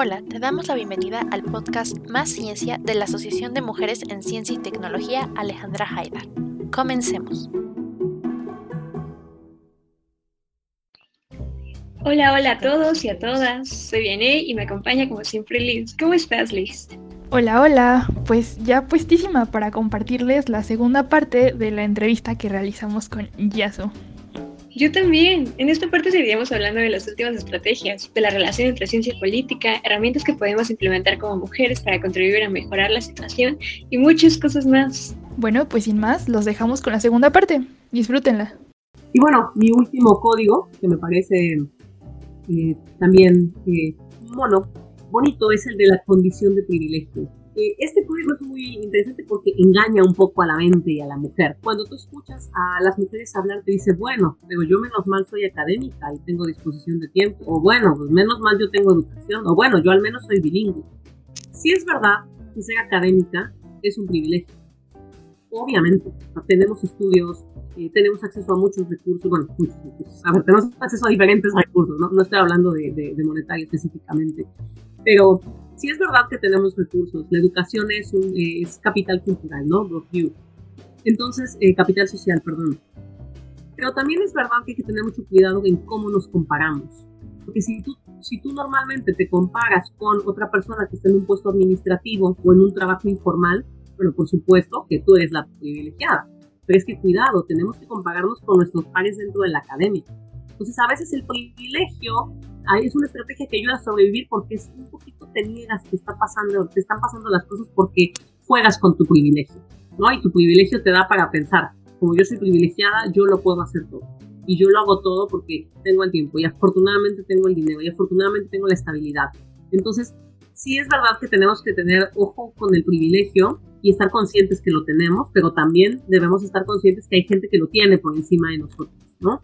Hola, te damos la bienvenida al podcast Más Ciencia de la Asociación de Mujeres en Ciencia y Tecnología Alejandra Haidar. Comencemos. Hola, hola a todos y a todas. Soy Vianey y me acompaña como siempre Liz. ¿Cómo estás, Liz? Hola, hola. Pues ya puestísima para compartirles la segunda parte de la entrevista que realizamos con Yasu. Yo también. En esta parte seguiríamos hablando de las últimas estrategias, de la relación entre ciencia y política, herramientas que podemos implementar como mujeres para contribuir a mejorar la situación y muchas cosas más. Bueno, pues sin más, los dejamos con la segunda parte. Disfrútenla. Y bueno, mi último código, que me parece eh, también, eh, bueno, bonito, es el de la condición de privilegio este código es muy interesante porque engaña un poco a la mente y a la mujer. Cuando tú escuchas a las mujeres hablar, te dice, bueno, pero yo menos mal soy académica y tengo disposición de tiempo, o bueno, pues menos mal yo tengo educación, o bueno, yo al menos soy bilingüe. Si es verdad que ser académica es un privilegio. Obviamente, tenemos estudios, eh, tenemos acceso a muchos recursos, bueno, muchos recursos, a ver, tenemos acceso a diferentes recursos, no, no estoy hablando de, de, de monetario específicamente, pero sí es verdad que tenemos recursos. La educación es, un, es capital cultural, ¿no? Entonces, eh, capital social, perdón. Pero también es verdad que hay que tener mucho cuidado en cómo nos comparamos. Porque si tú, si tú normalmente te comparas con otra persona que está en un puesto administrativo o en un trabajo informal, bueno, por supuesto que tú eres la privilegiada. Pero es que cuidado, tenemos que compararnos con nuestros pares dentro de la academia. Entonces, a veces el privilegio es una estrategia que ayuda a sobrevivir porque es un poquito te niegas que está pasando, te están pasando las cosas porque juegas con tu privilegio, ¿no? Y tu privilegio te da para pensar, como yo soy privilegiada, yo lo puedo hacer todo. Y yo lo hago todo porque tengo el tiempo y afortunadamente tengo el dinero y afortunadamente tengo la estabilidad. Entonces, sí es verdad que tenemos que tener ojo con el privilegio y estar conscientes que lo tenemos, pero también debemos estar conscientes que hay gente que lo tiene por encima de nosotros, ¿no?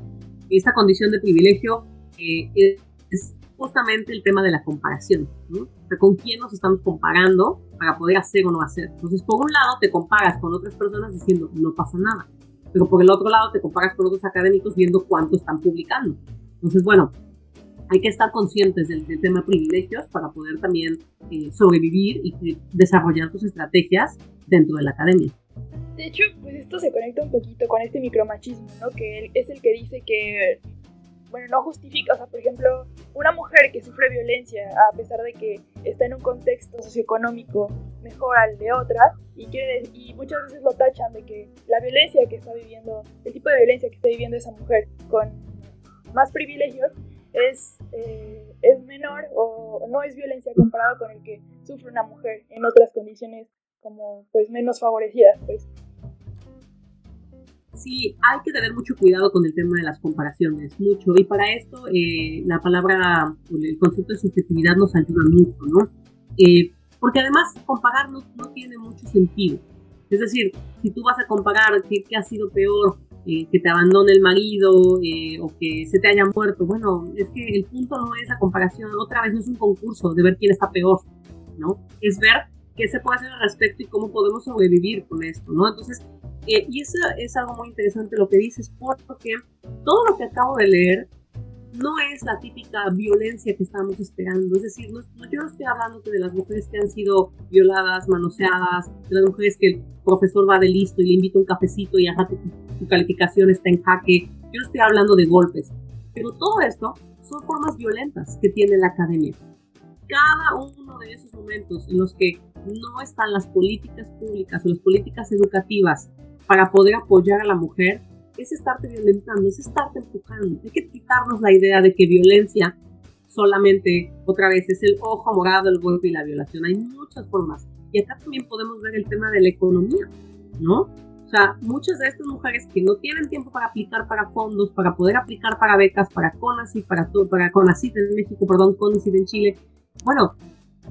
Esta condición de privilegio eh, es justamente el tema de la comparación, ¿no? con quién nos estamos comparando para poder hacer o no hacer. Entonces, por un lado te comparas con otras personas diciendo no pasa nada, pero por el otro lado te comparas con otros académicos viendo cuánto están publicando. Entonces, bueno, hay que estar conscientes del, tema de privilegios para poder también eh, sobrevivir y desarrollar tus estrategias dentro de la academia. De hecho, pues esto se conecta un poquito con este micromachismo, ¿no? Que es el que dice que bueno, no justifica, o sea, por ejemplo, una mujer que sufre violencia a pesar de que está en un contexto socioeconómico mejor al de otra y, quiere, y muchas veces lo tachan de que la violencia que está viviendo, el tipo de violencia que está viviendo esa mujer con más privilegios es, eh, es menor o no es violencia comparado con el que sufre una mujer en otras condiciones como pues menos favorecidas, pues sí, hay que tener mucho cuidado con el tema de las comparaciones, mucho. Y para esto, eh, la palabra, el concepto de subjetividad nos ayuda mucho, ¿no? Eh, porque además comparar no, tiene mucho sentido. Es decir, si tú vas a comparar qué, ha sido peor, eh, que te abandone el marido o que se te haya muerto, bueno, es que el punto no es la comparación, otra vez no es un concurso de ver quién está peor, ¿no? Es ver qué se puede hacer al respecto y cómo podemos sobrevivir con esto, ¿no? Entonces, eh, y eso es algo muy interesante lo que dices, porque todo lo que acabo de leer no es la típica violencia que estamos esperando. Es decir, no, yo no estoy hablando de las mujeres que han sido violadas, manoseadas, de las mujeres que el profesor va de listo y le invita un cafecito y ajá, tu, tu calificación está en jaque. Yo no estoy hablando de golpes. Pero todo esto son formas violentas que tiene la academia. Cada uno de esos momentos en los que no están las políticas públicas o las políticas educativas para poder apoyar a la mujer es estarte violentando, es estarte empujando. Hay que quitarnos la idea de que violencia solamente, otra vez, es el ojo morado, el golpe y la violación. Hay muchas formas. Y acá también podemos ver el tema de la economía, ¿no? O sea, muchas de estas mujeres que no tienen tiempo para aplicar para fondos, para poder aplicar para becas, para CONACYT, para, para CONACYT en México, perdón, CONACYT en Chile, bueno,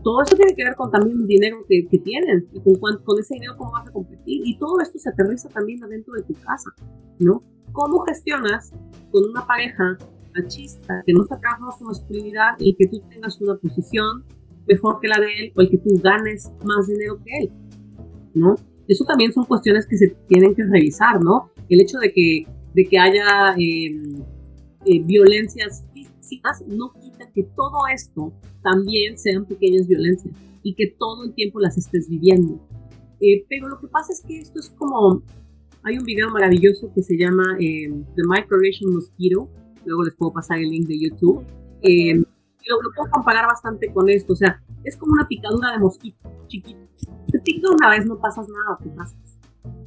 todo eso tiene que ver con también el dinero que, que tienen y con, con ese dinero cómo vas a competir. Y todo esto se aterriza también adentro de tu casa, ¿no? ¿Cómo gestionas con una pareja machista que no está trabajando su masculinidad y que tú tengas una posición mejor que la de él o el que tú ganes más dinero que él, ¿no? Eso también son cuestiones que se tienen que revisar, ¿no? El hecho de que, de que haya em, eh, violencias no quita que todo esto también sean pequeñas violencias y que todo el tiempo las estés viviendo. Eh, pero lo que pasa es que esto es como, hay un video maravilloso que se llama eh, The Microaggression Mosquito, luego les puedo pasar el link de YouTube. Eh, lo, lo, puedo comparar bastante con esto, o sea, es como una picadura de mosquito chiquito. Te pica una vez, no pasas nada, te rascas.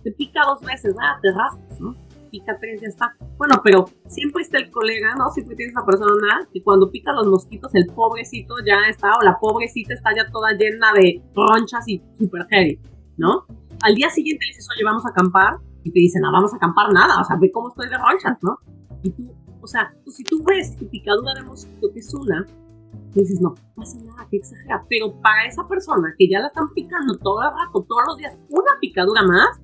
Te pica dos veces, nada, te rascas, ¿no? Pica tres, ya está. Bueno, pero siempre está el colega, ¿no? Siempre tienes una persona que cuando pica los mosquitos, el pobrecito ya está, o la pobrecita está ya toda llena de ronchas y super heavy, ¿no? Al día siguiente le dices, oye, vamos a acampar, y te dicen, no, vamos a acampar nada, o sea, ve cómo estoy de ronchas, ¿no? Y tú, o sea, pues si tú ves tu picadura de mosquito, que es una, tú dices, no, no pasa nada, que exagera. Pero para esa persona que ya la están picando todo el rato, todos los días, una picadura más,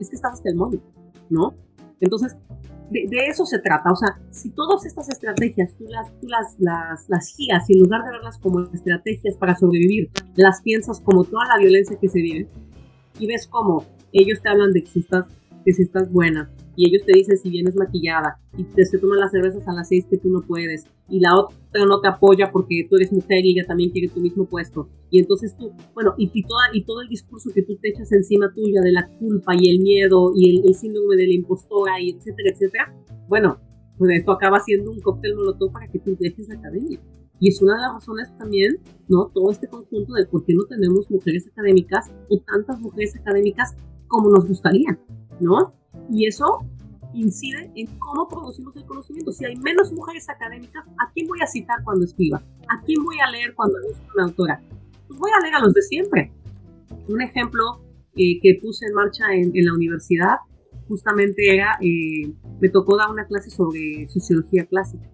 es que estás hasta el moño, ¿no? Entonces, de, eso se trata. O sea, si todas estas estrategias tú las, tú las, las, las giras y en lugar de verlas como estrategias para sobrevivir, las piensas como toda la violencia que se vive y ves cómo ellos te hablan de que si estás, que si estás buena, y ellos te dicen si vienes maquillada y te se toman las cervezas a las seis que tú no puedes y la otra no te apoya porque tú eres mujer y ella también quiere tu mismo puesto y entonces tú, bueno, y, y, toda, y todo el discurso que tú te echas encima tuya de la culpa y el miedo y el, el síndrome de la impostora y etcétera, etcétera, bueno, pues esto acaba siendo un cóctel molotov para que tú dejes la academia. Y es una de las razones también, ¿no? Todo este conjunto de por qué no tenemos mujeres académicas o tantas mujeres académicas como nos gustaría, ¿no? Y eso incide en cómo producimos el conocimiento. Si hay menos mujeres académicas, ¿a quién voy a citar cuando escriba? ¿A quién voy a leer cuando busco una autora? Pues voy a leer a los de siempre. Un ejemplo eh, que puse en marcha en, la universidad justamente eh, me tocó dar una clase sobre sociología clásica.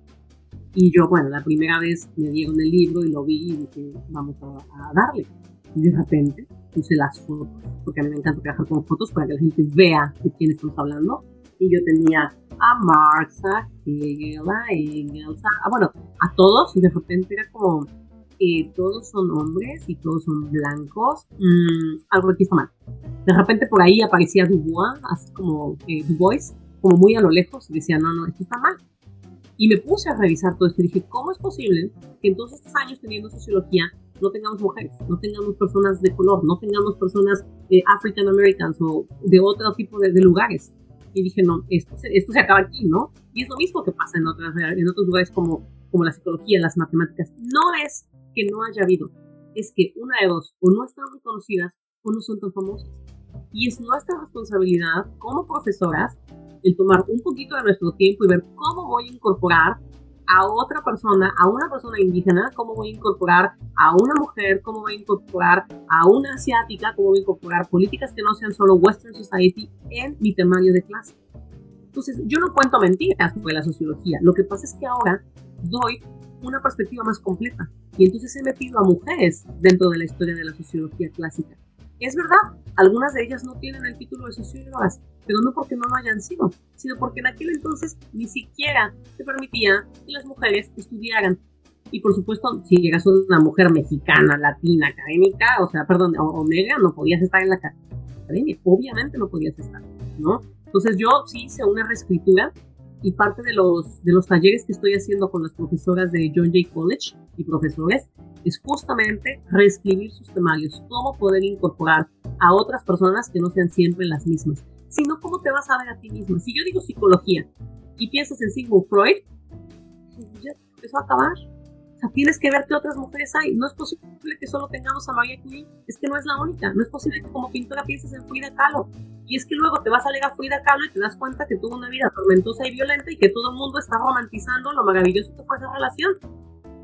Y yo, bueno, la primera vez me dieron el libro y lo vi y dije, vamos a, a darle. Y de repente puse las fotos, porque a mí me encanta trabajar con fotos para que la gente vea de quién estamos hablando. Y yo tenía a Marx, a Hegel, a Engels, a, bueno, a todos, y de repente era como, eh, todos son hombres y todos son blancos, mm, algo aquí está mal. De repente por ahí aparecía Dubois, así como eh, Dubois, como muy a lo lejos, y decía, no, no, esto está mal. Y me puse a revisar todo esto y dije, ¿cómo es posible que en todos estos años teniendo sociología no tengamos mujeres, no tengamos personas de color, no tengamos personas eh, African Americans o de otro tipo de, de, lugares. Y dije, no, esto esto se acaba aquí, ¿no? Y es lo mismo que pasa en, otras, en otros lugares como, como la psicología, las matemáticas. No es que no haya habido, es que una de dos, o no están reconocidas o no son tan famosas. Y es nuestra responsabilidad como profesoras el tomar un poquito de nuestro tiempo y ver cómo voy a incorporar a otra persona, a una persona indígena, cómo voy a incorporar a una mujer, cómo voy a incorporar a una asiática, cómo voy a incorporar políticas que no sean solo Western Society en mi temario de clase. Entonces, yo no cuento mentiras sobre la sociología. Lo que pasa es que ahora doy una perspectiva más completa. Y entonces he metido a mujeres dentro de la historia de la sociología clásica. Es verdad, algunas de ellas no tienen el título de sociólogas, pero no porque no lo hayan sido, sino porque en aquel entonces ni siquiera se permitía que las mujeres estudiaran. Y por supuesto, si llegas una mujer mexicana, latina, académica, o sea, perdón, omega, no podías estar en la academia, obviamente no podías estar, ¿no? Entonces yo sí hice una reescritura y parte de los, de los talleres que estoy haciendo con las profesoras de John Jay College y profesores es justamente reescribir sus temarios, cómo poder incorporar a otras personas que no sean siempre las mismas, sino cómo te vas a ver a ti misma. Si yo digo psicología y piensas en Sigmund Freud, ya empezó a acabar. Sea, tienes que ver qué otras mujeres hay. No es posible que solo tengamos a Maria Curie, es que no es la única. No es posible que como pintora pienses en Frida Kahlo. Y es que luego te vas a leer a Frida Kahlo y te das cuenta que tuvo una vida tormentosa y violenta y que todo el mundo está romantizando lo maravilloso que fue esa relación,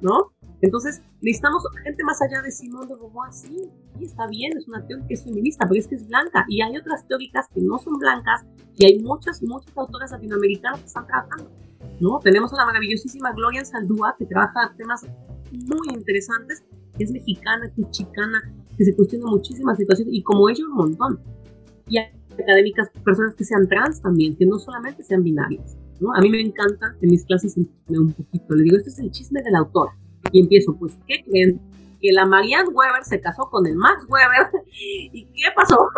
¿no? Entonces, necesitamos gente más allá de Simón de Beauvoir, sí, sí, está bien, es una teórica que es feminista, pero es que es blanca. Y hay otras teóricas que no son blancas y hay muchas, muchas autoras latinoamericanas que están trabajando. ¿No? Tenemos a la maravillosísima Gloria Saldúa, que trabaja temas muy interesantes, que es mexicana, que es chicana, que se cuestiona muchísimas situaciones, y como ella un montón. Y académicas, personas que sean trans también, que no solamente sean binarias. ¿no? A mí me encanta en mis clases un poquito, le digo, este es el chisme de la autora y empiezo, pues, ¿qué creen? Que la Marianne Weber se casó con el Max Weber. ¿Y qué pasó?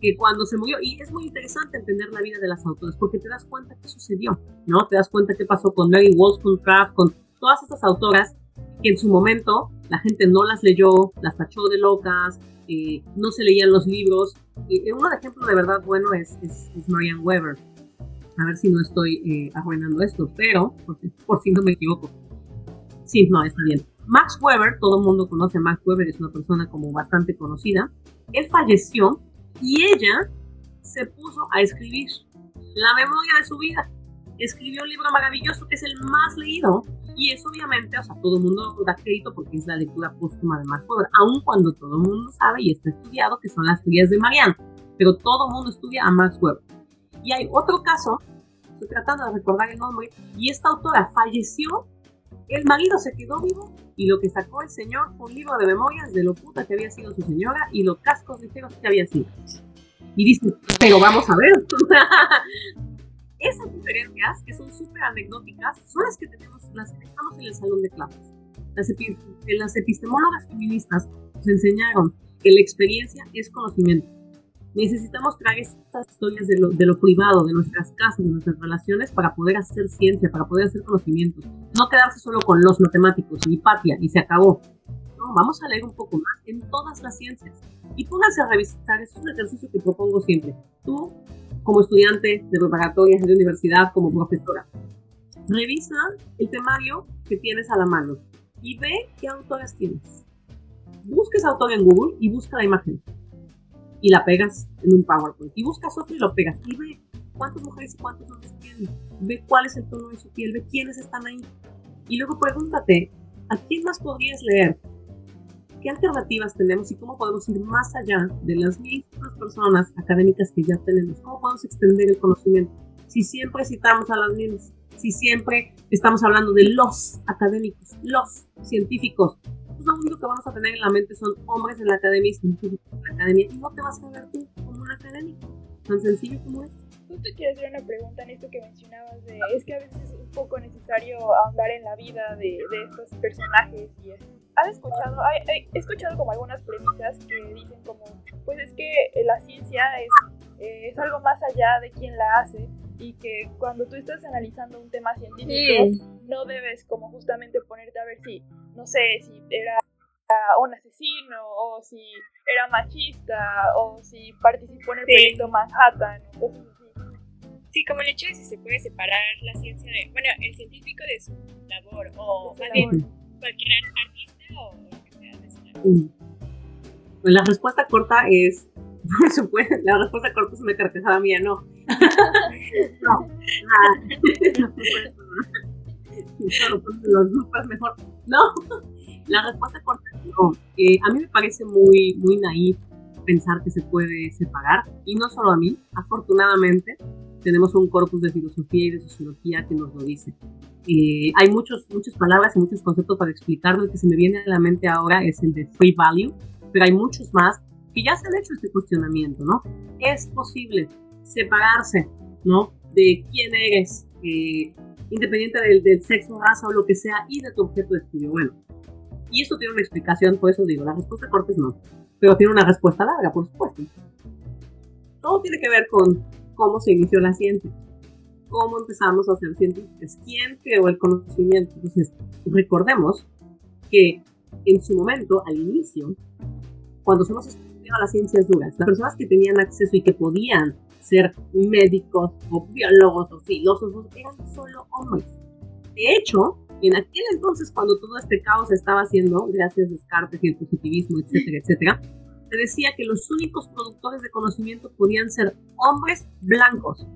Que cuando se murió, y es muy interesante entender la vida de las autoras, porque te das cuenta qué sucedió, ¿no? Te das cuenta qué pasó con Mary Wollstonecraft, con todas estas autoras que en su momento la gente no las leyó, las tachó de locas, eh, no se leían los libros. Eh, de ejemplo de verdad bueno es, es, Marianne Weber. A ver si no estoy eh, arruinando esto, pero por por si no me equivoco. Sí, no, está bien. Max Weber, todo el mundo conoce a Max Weber, es una persona como bastante conocida. Él falleció y ella se puso a escribir la memoria de su vida. Escribió un libro maravilloso que es el más leído y es obviamente, o sea, todo el mundo da crédito porque es la lectura póstuma de Max Weber, aun cuando todo el mundo sabe y está estudiado que son las teorías de Marianne, pero todo el mundo estudia a Max Weber. Y hay otro caso, estoy tratando de recordar el nombre, y esta autora falleció, el marido se quedó vivo y lo que sacó el señor fue un libro de memorias de lo puta que había sido su señora y los cascos ligeros que había sido. Y dice, pero vamos a ver. Esas diferencias, que son súper anecdóticas, son las que tenemos, las que estamos en el salón de clases. Las, las epistemólogas feministas nos enseñaron que la experiencia es conocimiento. Necesitamos traer estas historias de lo, de lo privado, de nuestras casas, de nuestras relaciones, para poder hacer ciencia, para poder hacer conocimiento. No quedarse solo con los matemáticos, ni patia, y se acabó. No, vamos a leer un poco más en todas las ciencias. Y pónganse a revisar, es un ejercicio que propongo siempre. Tú como estudiante de preparatoria, de universidad, como profesora. Revisa el temario que tienes a la mano y ve qué autores tienes. Busca ese autor en Google y busca la imagen. Y la pegas en un PowerPoint. Y buscas otro y lo pegas. Y ve cuántas mujeres y cuántos hombres tienen. Ve cuál es el tono de su piel. Ve quiénes están ahí. Y luego pregúntate, ¿a quién más podrías leer? qué alternativas tenemos y cómo podemos ir más allá de las mismas personas académicas que ya tenemos, cómo podemos extender el conocimiento. Si siempre citamos a las mismas, si siempre estamos hablando de los académicos, los científicos, pues lo único que vamos a tener en la mente son hombres en la academia y científicos en la academia y no te vas a ver tú como un académico, tan sencillo como es. Justo quiero hacer una pregunta en esto que mencionabas de, es que a veces es un poco necesario ahondar en la vida de, de estos personajes y ¿Has escuchado? He, escuchado como algunas premisas que dicen como, pues es que la ciencia es, eh, es algo más allá de quien la hace y que cuando tú estás analizando un tema científico no debes como justamente ponerte a ver si, no sé, si era un asesino o si era machista o si participó en el proyecto Manhattan, cosas así. Sí, como el hecho de si se puede separar la ciencia de, bueno, el científico de su labor o cualquier artista pues la respuesta corta es, por supuesto, la respuesta corta es una carcajada mía, no. no, los mejor. No, la respuesta corta es no. Eh, a mí me parece muy, muy naif pensar que se puede separar, y no solo a mí, afortunadamente tenemos un corpus de filosofía y de sociología que nos lo dice. Eh, hay muchos, muchas palabras y muchos conceptos para explicarlo. El que se me viene a la mente ahora es el de free value, pero hay muchos más que ya se han hecho este cuestionamiento, ¿no? Es posible separarse, ¿no? De quién eres, eh, independiente del, del, sexo, raza o lo que sea, y de tu objeto de estudio. Bueno, y esto tiene una explicación, por eso digo, la respuesta corta es no, pero tiene una respuesta larga, por supuesto. Todo tiene que ver con cómo se inició la ciencia cómo empezamos a ser científicos, quién creó el conocimiento. Entonces, recordemos que en su momento, al inicio, cuando hemos estudiado las ciencias duras, las personas que tenían acceso y que podían ser médicos o biólogos o filósofos eran solo hombres. De hecho, en aquel entonces, cuando todo este caos estaba haciendo, gracias a Descartes y el positivismo, etcétera, etcétera, se decía que los únicos productores de conocimiento podían ser hombres blancos.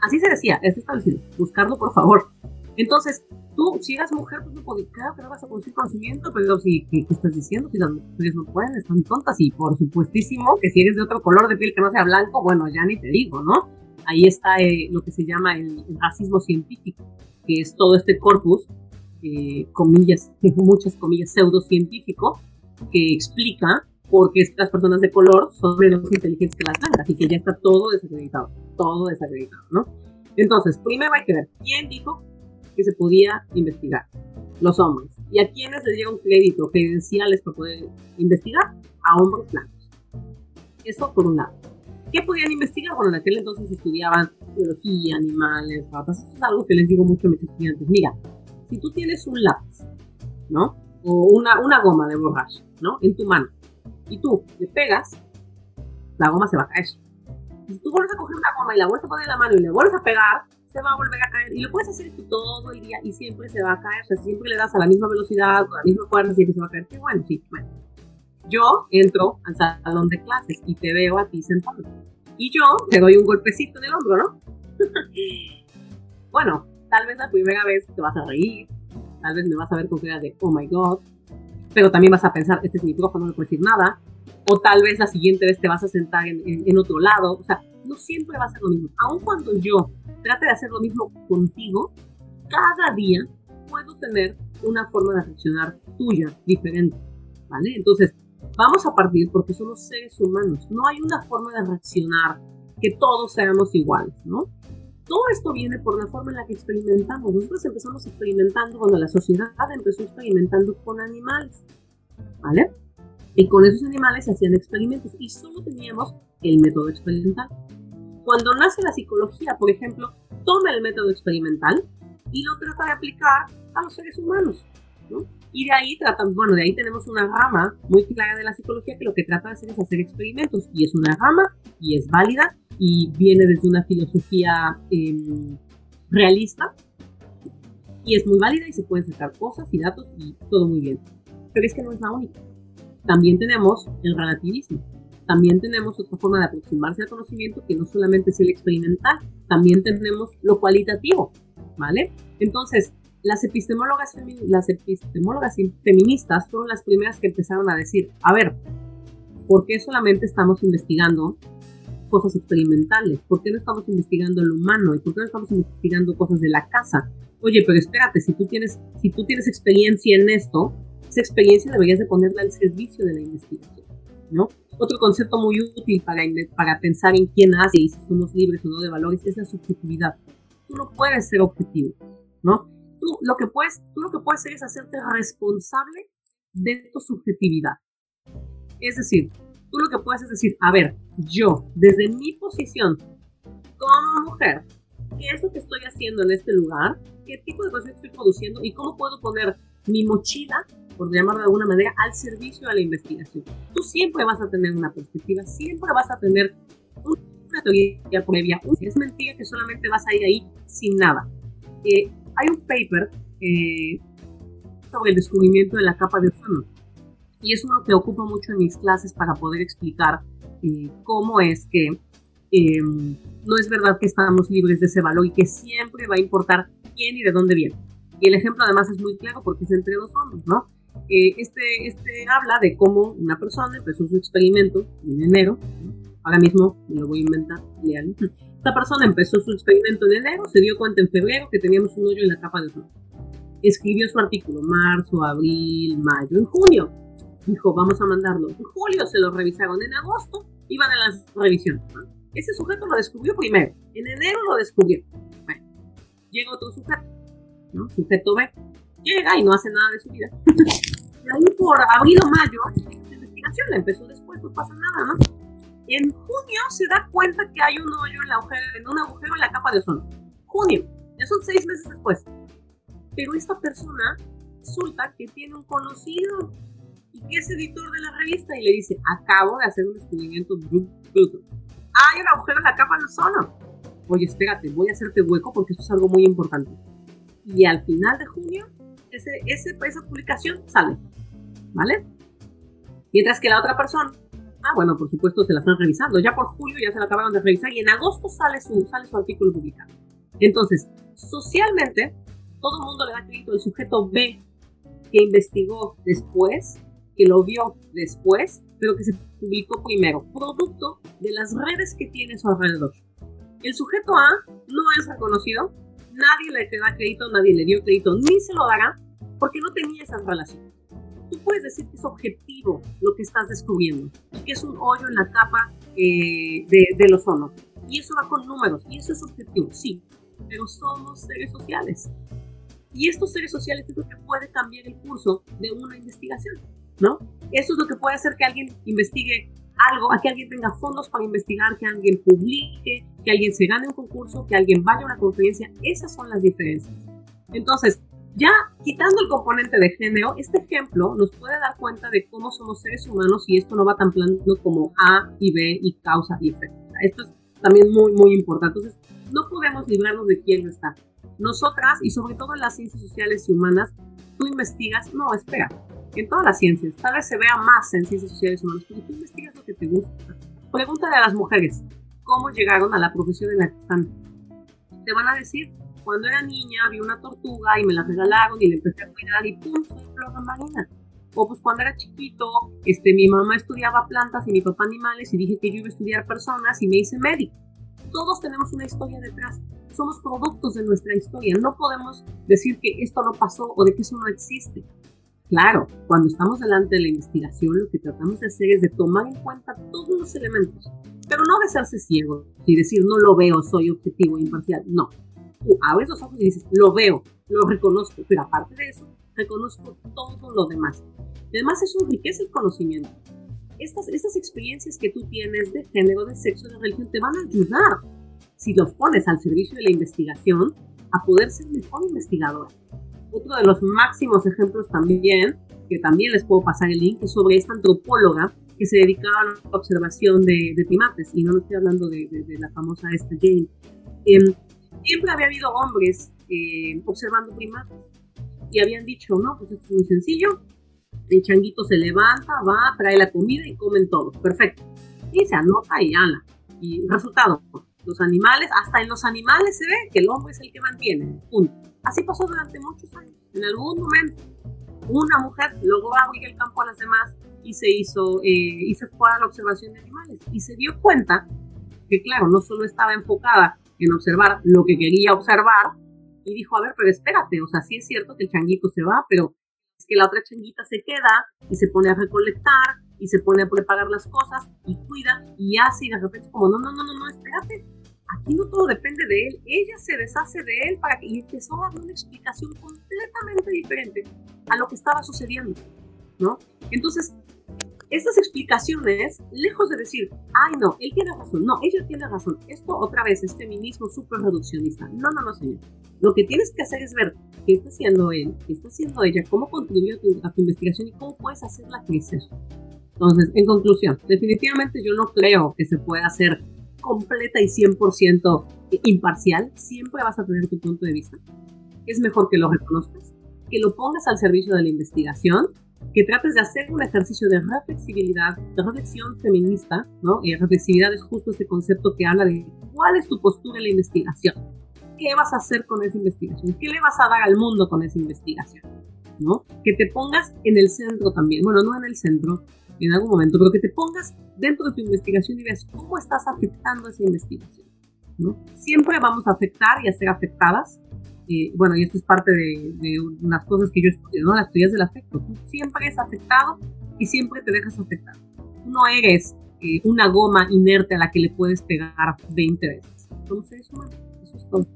Así se decía, es establecido. Buscarlo, por favor. Entonces, tú, si eras mujer, pues no podías, claro que no vas a producir conocimiento, pero si, ¿qué, estás diciendo? Si las mujeres no pueden, están tontas. Y por supuestísimo que si eres de otro color de piel que no sea blanco, bueno, ya ni te digo, ¿no? Ahí está eh, lo que se llama el, racismo científico, que es todo este corpus, eh, comillas, muchas comillas, pseudocientífico, que explica por qué las personas de color son menos inteligentes que las blancas y que ya está todo desacreditado todo desacreditado, ¿no? Entonces, primero hay que ver quién dijo que se podía investigar. Los hombres. ¿Y a quiénes les dieron crédito credenciales para poder investigar? A hombres blancos. Eso por un lado. ¿Qué podían investigar? Bueno, en aquel entonces estudiaban biología, animales, ratas. Eso es algo que les digo mucho a mis estudiantes. Mira, si tú tienes un lápiz, ¿no? O una, una goma de borracho, ¿no? En tu mano, y tú le pegas, la goma se va a caer. si tú vuelves a coger una goma y la vuelves a poner en la mano y le vuelves a pegar, se va a volver a caer. Y lo puedes hacer esto todo el día y siempre se va a caer. O sea, siempre le das a la misma velocidad, a la misma fuerza, siempre se va a caer. Qué bueno, sí, bueno. Yo entro al salón de clases y te veo a ti sentado. Y yo te doy un golpecito en el hombro, ¿no? bueno, tal vez la primera vez te vas a reír, tal vez me vas a ver con cara de, oh my god, pero también vas a pensar, este es mi profe, no le puedo decir nada, o tal vez la siguiente vez te vas a sentar en, en, otro lado, o sea, no siempre va a ser lo mismo. Aun cuando yo trate de hacer lo mismo contigo, cada día puedo tener una forma de reaccionar tuya diferente, ¿vale? Entonces, vamos a partir porque somos seres humanos, no hay una forma de reaccionar que todos seamos iguales, ¿no? Todo esto viene por la forma en la que experimentamos. Nosotros empezamos experimentando cuando la sociedad empezó experimentando con animales, ¿vale? Y con esos animales se hacían experimentos y solo teníamos el método experimental. Cuando nace la psicología, por ejemplo, toma el método experimental y lo trata de aplicar a los seres humanos, ¿no? Y de ahí tratan, bueno, de ahí tenemos una rama muy clara de la psicología que lo que trata de hacer es hacer experimentos y es una rama y es válida y viene desde una filosofía em, realista y es muy válida y se pueden sacar cosas y datos y todo muy bien. Pero es que no es la única. También tenemos el relativismo. También tenemos otra forma de aproximarse al conocimiento que no solamente es el experimental, también tenemos lo cualitativo, ¿vale? Entonces, las epistemólogas, las epistemólogas feministas fueron las primeras que empezaron a decir, a ver, ¿por qué solamente estamos investigando cosas experimentales? ¿Por qué no estamos investigando lo humano? ¿Y por qué no estamos investigando cosas de la casa? Oye, pero espérate, si tú tienes, si tú tienes experiencia en esto, esa experiencia deberías de ponerla al servicio de la investigación, ¿no? Otro concepto muy útil para, para pensar en quién hace y si somos libres o no de valores es la subjetividad. Tú no puedes ser objetivo, ¿no? Tú lo que puedes, tú lo que puedes hacer es hacerte responsable de tu subjetividad. Es decir, tú lo que puedes es decir, a ver, yo, desde mi posición como mujer, ¿qué es lo que estoy haciendo en este lugar? ¿Qué tipo de cosas estoy produciendo? ¿Y cómo puedo poner mi mochila, por llamarlo de alguna manera, al servicio de la investigación? Tú siempre vas a tener una perspectiva, siempre vas a tener una teoría previa. Es mentira que solamente vas a ir ahí sin nada. Eh, hay un paper eh, sobre el descubrimiento de la capa de ozono y es uno que ocupo mucho en mis clases para poder explicar eh, cómo es que em, no es verdad que estamos libres de ese valor y que siempre va a importar quién y de dónde viene. Y el ejemplo además es muy claro porque es entre dos hombres, ¿no? Eh, este, este habla de cómo una persona empezó su experimento en enero, ahora mismo me lo voy a inventar, lean. Esta persona empezó su experimento en enero, se dio cuenta en febrero que teníamos un hoyo en la capa de ozono. Escribió su artículo marzo, abril, mayo, en junio dijo, vamos a mandarlo. En julio se lo revisaron, en agosto iban a las revisiones. Ese sujeto lo descubrió primero, en enero lo descubrió. Bueno, llega otro sujeto, ¿no? Sujeto B, llega y no hace nada de su vida. ahí por abril o mayo, la investigación la empezó después, no pasa nada, ¿no? En junio se da cuenta que hay un hoyo en, la agujero, en un agujero en la capa de ozono. Junio, ya son seis meses después. Pero esta persona resulta que tiene un conocido y es editor de la revista y le dice, acabo de hacer un descubrimiento bruto. Hay un agujero en la capa del ozono. Oye, espérate, voy a hacerte hueco porque eso es algo muy importante. Y al final de junio, ese, ese, esa publicación sale. ¿Vale? Mientras que la otra persona, ah, bueno, por supuesto se la están revisando. Ya por julio ya se la acabaron de revisar y en agosto sale su, sale su artículo publicado. Entonces, socialmente, todo el mundo le da crédito al sujeto B que investigó después que lo vio después, pero que se publicó primero, producto de las redes que tiene a su alrededor. El sujeto A no es reconocido, nadie le da crédito, nadie le dio crédito, ni se lo dará, porque no tenía esas relaciones. Tú puedes decir que es objetivo lo que estás descubriendo, y que es un hoyo en la capa eh, de, del ozono. Y eso va con números, y eso es objetivo, sí, pero somos seres sociales. Y estos seres sociales es lo que puede cambiar el curso de una investigación. ¿no? Eso es lo que puede hacer que alguien investigue algo, a que alguien tenga fondos para investigar, que alguien publique, que alguien se gane un concurso, que alguien vaya a una conferencia. Esas son las diferencias. Entonces, Ya quitando el componente de género, este ejemplo nos puede dar cuenta de cómo somos seres humanos y esto no va tan plano como A y B y causa y efecto. Esto es también muy, muy importante. Entonces, no podemos librarnos de quién está. Nosotras, y sobre todo en las ciencias sociales y humanas, tú investigas, no, espera, en todas las ciencias, tal vez se vea más en ciencias sociales humanas, pero tú investigas lo que te gusta. Pregúntale a las mujeres, ¿cómo llegaron a la profesión en la que están? Te van a decir, cuando era niña vi una tortuga y me la regalaron y le empecé a cuidar y pum, soy flor marina. O pues cuando era chiquito, este, mi mamá estudiaba plantas y mi papá animales y dije que yo iba a estudiar personas y me hice médico. Todos tenemos una historia detrás. Somos productos de nuestra historia. No podemos decir que esto no pasó o de que eso no existe. Claro, cuando estamos delante de la investigación, lo que tratamos de hacer es de tomar en cuenta todos los elementos, pero no de hacerse ciego y decir no lo veo, soy objetivo, imparcial. No, tú abres los ojos y dices, lo veo, lo reconozco, pero aparte de eso, reconozco todo lo demás. Además, eso enriquece el conocimiento. Estas, estas experiencias que tú tienes de género, de sexo, de religión, te van a ayudar, si los pones al servicio de la investigación, a poder ser mejor investigador. Otro de los máximos ejemplos también, que también les puedo pasar el link, es sobre esta antropóloga que se dedicaba a la observación de, primates, y no estoy hablando de, la famosa esta Jane. Em, siempre había habido hombres eh, observando primates y habían dicho, no, pues esto es muy sencillo, el changuito se levanta, va, trae la comida y comen todos, perfecto. Y se anota y ala. Y resultado, los animales, hasta en los animales se ve que el hombre es el que mantiene, punto. Así pasó durante muchos años. En algún momento, una mujer logró abrir el campo a las demás y se hizo, eh, y se fue a la observación de animales. Y se dio cuenta que, claro, no solo estaba enfocada en observar lo que quería observar y dijo, a ver, pero espérate, o sea, sí es cierto que el changuito se va, pero es que la otra changuita se queda y se pone a recolectar y se pone a preparar las cosas y cuida y hace y de repente es como, no, no, no, no, no, espérate, aquí no todo depende de él, ella se deshace de él para que, y empezó a dar una explicación completamente diferente a lo que estaba sucediendo, ¿no? Entonces, estas explicaciones, lejos de decir, ay no, él tiene razón, no, ella tiene razón, esto otra vez es feminismo súper reduccionista. No, no, no, señor. Lo que tienes que hacer es ver qué está haciendo él, qué está haciendo ella, cómo contribuyó a tu, investigación y cómo puedes hacerla crecer. Entonces, en conclusión, definitivamente yo no creo que se pueda hacer completa y 100% imparcial. Siempre vas a tener tu punto de vista. Es mejor que lo reconozcas, que lo pongas al servicio de la investigación que trates de hacer un ejercicio de reflexibilidad, de reflexión feminista, ¿no? Y reflexividad es justo este concepto que habla de cuál es tu postura en la investigación. ¿Qué vas a hacer con esa investigación? ¿Qué le vas a dar al mundo con esa investigación? ¿No? Que te pongas en el centro también. Bueno, no en el centro, en algún momento, pero que te pongas dentro de tu investigación y veas cómo estás afectando esa investigación. ¿no? Siempre vamos a afectar y a ser afectadas bueno, y esto es parte de, unas cosas que yo estudio, ¿no? Las teorías del afecto. Tú siempre eres afectado y siempre te dejas afectar. Tú no eres eh, una goma inerte a la que le puedes pegar 20 veces. Entonces, eso es todo.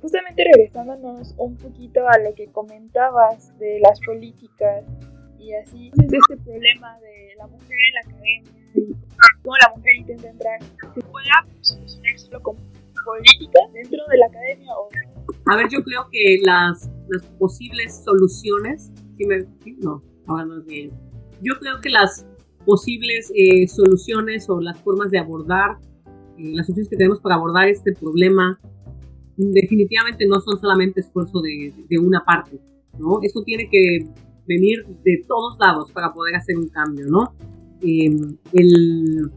Justamente regresándonos un poquito a lo que comentabas de las políticas y así, de este problema de la mujer en la academia y cómo la mujer intenta entrar, ¿se puede solucionar solo con política dentro de la academia o a ver, yo creo que las, las posibles soluciones, si me, no, ahora es bien. Yo creo que las posibles eh, soluciones o las formas de abordar, eh, las opciones que tenemos para abordar este problema, definitivamente no son solamente esfuerzo de, de una parte, ¿no? Esto tiene que venir de todos lados para poder hacer un cambio, ¿no? Em, el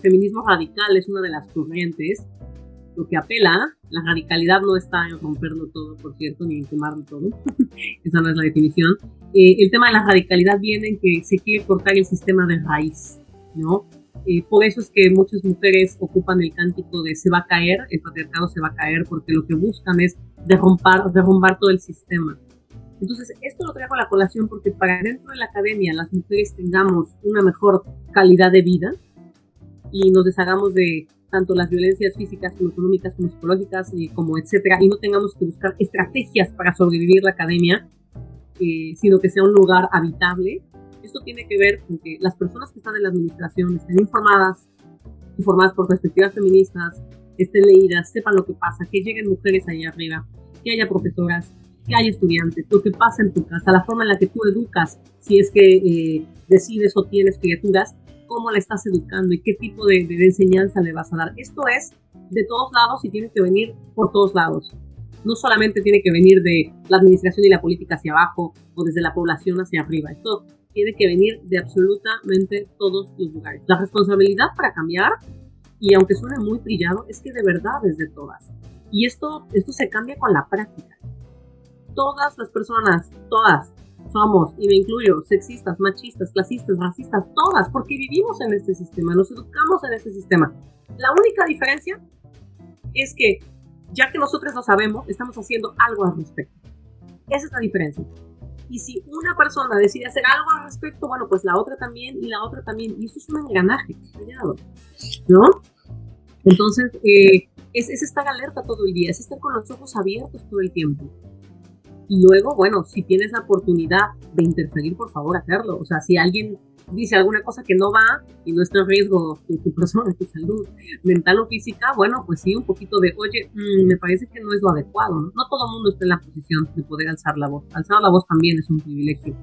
feminismo radical es una de las corrientes lo que apela, la radicalidad no está en romperlo todo, por cierto, ni en quemarlo todo, esa no es la definición. Eh, el tema de la radicalidad viene en que se quiere cortar el sistema de raíz, ¿no? Eh, por eso es que muchas mujeres ocupan el cántico de se va a caer, el patriarcado se va a caer, porque lo que buscan es derrumbar, derrumbar todo el sistema. Entonces, esto lo traigo a la colación porque para dentro de la academia las mujeres tengamos una mejor calidad de vida y nos deshagamos de tanto las violencias físicas como económicas como psicológicas y como etcétera y no tengamos que buscar estrategias para sobrevivir la academia eh, sino que sea un lugar habitable. Esto tiene que ver con que las personas que están en la administración estén informadas informadas por perspectivas feministas estén leídas sepan lo que pasa que lleguen mujeres ahí arriba que haya profesoras que hay estudiantes, lo que pasa en tu casa, la forma en la que tú educas, si es que eh, decides o tienes criaturas, cómo la estás educando y qué tipo de, enseñanza le vas a dar. Esto es de todos lados y tiene que venir por todos lados. No solamente tiene que venir de la administración y la política hacia abajo o desde la población hacia arriba. Esto tiene que venir de absolutamente todos los lugares. La responsabilidad para cambiar, y aunque suene muy trillado, es que de verdad es de todas. Y esto, esto se cambia con la práctica. Todas las personas, todas, somos, y me incluyo, sexistas, machistas, clasistas, racistas, todas, porque vivimos en este sistema, nos educamos en este sistema. La única diferencia es que, ya que nosotros lo sabemos, estamos haciendo algo al respecto. Esa es la diferencia. Y si una persona decide hacer algo al respecto, bueno, pues la otra también y la otra también. Y eso es un engranaje, ¿no? Entonces, eh, es, es estar alerta todo el día, es estar con los ojos abiertos todo el tiempo. Y luego, bueno, si tienes la oportunidad de interferir, por favor, hacerlo. O sea, si alguien dice alguna cosa que no va y no está en riesgo tu, persona, tu salud mental o física, bueno, pues sí, un poquito de, oye, mm, me parece que no es lo adecuado. ¿no? no todo el mundo está en la posición de poder alzar la voz. Alzar la voz también es un privilegio.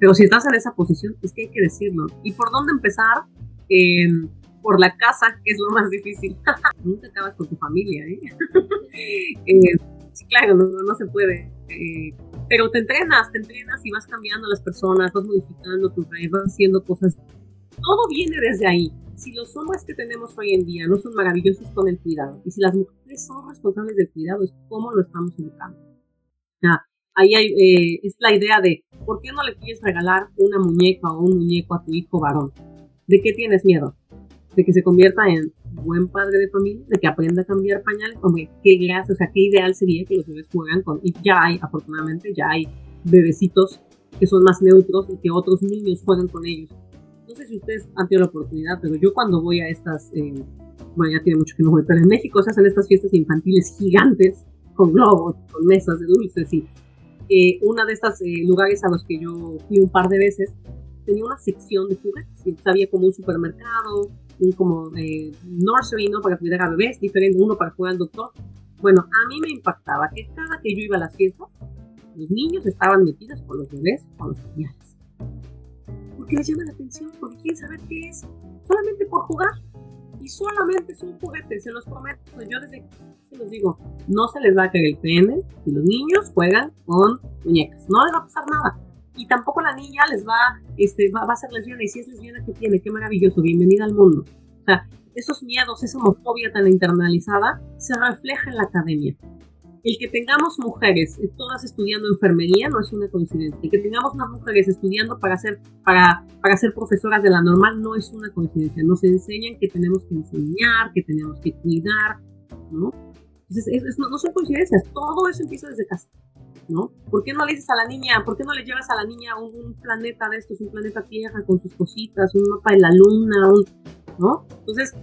Pero si estás en esa posición, es que hay que decirlo. ¿Y por dónde empezar? Em, por la casa, que es lo más difícil. Nunca acabas con tu familia, ¿eh? eh claro, no, no se puede. Eh, pero te entrenas, te entrenas y vas cambiando a las personas, vas modificando tus redes, vas haciendo cosas. Todo viene desde ahí. Si los hombres que tenemos hoy en día no son maravillosos con el cuidado, y si las mujeres son responsables del cuidado, es cómo lo estamos educando. ahí hay, eh, es la idea de, ¿por qué no le quieres regalar una muñeca o un muñeco a tu hijo varón? ¿De qué tienes miedo? de que se convierta en buen padre de familia, de que aprenda a cambiar pañales, hombre, qué gracia, o sea, qué ideal sería que los bebés juegan con, y ya hay, afortunadamente, ya hay bebecitos que son más neutros y que otros niños juegan con ellos. No sé si ustedes han tenido la oportunidad, pero yo cuando voy a estas, eh, bueno, ya tiene mucho que no voy, pero en México se hacen estas fiestas infantiles gigantes, con globos, con mesas de dulces, y eh, una de estos eh, lugares a los que yo fui un par de veces, tenía una sección de juguetes, sabía como un supermercado, un como eh, nursery, ¿no? Para cuidar a bebés, diferente, uno para jugar al doctor. Bueno, a mí me impactaba que cada que yo iba a las fiestas, los niños estaban metidos con los bebés, con los pañales. Porque les llama la atención, porque quieren saber qué es, solamente por jugar. Y solamente es un juguete, se los prometo. Yo desde se los digo, no se les va a caer el pene si los niños juegan con muñecas. No les va a pasar nada y tampoco la niña les va, este, va, a ser lesbiana, y si es lesbiana, ¿qué tiene? Qué maravilloso, bienvenida al mundo. O sea, esos miedos, esa homofobia tan internalizada, se refleja en la academia. El que tengamos mujeres eh, todas estudiando enfermería no es una coincidencia. El que tengamos unas mujeres estudiando para ser, para, para ser profesoras de la normal no es una coincidencia. Nos enseñan que tenemos que enseñar, que tenemos que cuidar, ¿no? Entonces, no, no son coincidencias, todo eso empieza desde casa. ¿No? ¿Por qué no le dices a la niña, por qué no le llevas a la niña un, planeta de estos, un planeta Tierra con sus cositas, un mapa de la luna, ¿no? Entonces,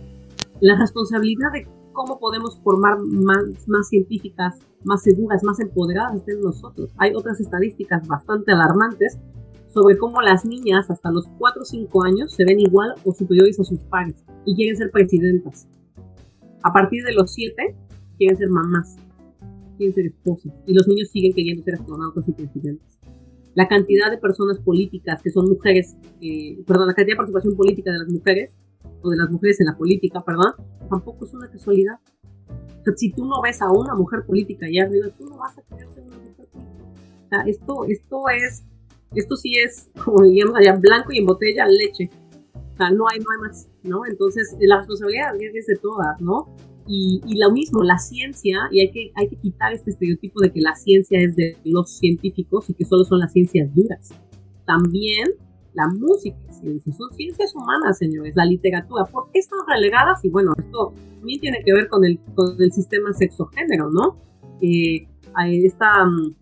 la responsabilidad de cómo podemos formar más, más científicas, más seguras, más empoderadas está en nosotros. Hay otras estadísticas bastante alarmantes sobre cómo las niñas hasta los 4 o 5 años se ven igual o superiores a sus padres y quieren ser presidentas. A partir de los 7 quieren ser mamás quieren ser esposos y los niños siguen queriendo ser astronautas y presidentes. La cantidad de personas políticas que son mujeres, eh, perdón, la cantidad de participación política de las mujeres, o de las mujeres en la política, perdón, tampoco es una casualidad. O sea, si tú no ves a una mujer política allá arriba, tú no vas a querer ser una mujer política. O sea, esto, esto es, esto sí es, como digamos allá, blanco y en botella leche. O sea, no hay, no hay más, ¿no? Entonces, la responsabilidad es de todas, ¿no? Y, lo mismo, la ciencia, y hay que, hay que quitar este estereotipo de que la ciencia es de los científicos y que solo son las ciencias duras. También la música es ciencia, son ciencias humanas, señores, la literatura. ¿Por qué están relegadas? Y bueno, esto también tiene que ver con el, con el sistema sexo-género, ¿no? Eh, esta, mm,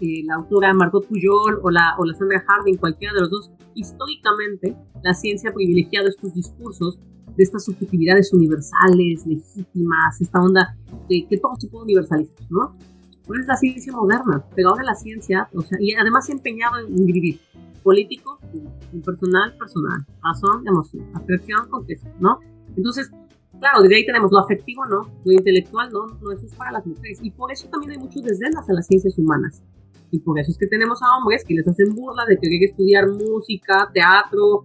eh, la autora Margot Pujol o la, o la Sandra Harding, cualquiera de los dos, históricamente la ciencia ha privilegiado estos discursos de estas subjetividades universales, legítimas, esta onda de que todo se puede universalizar, ¿no? Pues es la ciencia moderna, pero ahora la ciencia, o sea, y además se ha empeñado en dividir político, personal, personal, razón, emoción, afección, contexto, ¿no? Entonces, claro, desde ahí tenemos lo afectivo, ¿no? Lo intelectual, ¿no? No, eso es para las mujeres. Y por eso también hay muchos desdenes a las ciencias humanas. Y por eso es que tenemos a hombres que les hacen burla de querer estudiar música, teatro.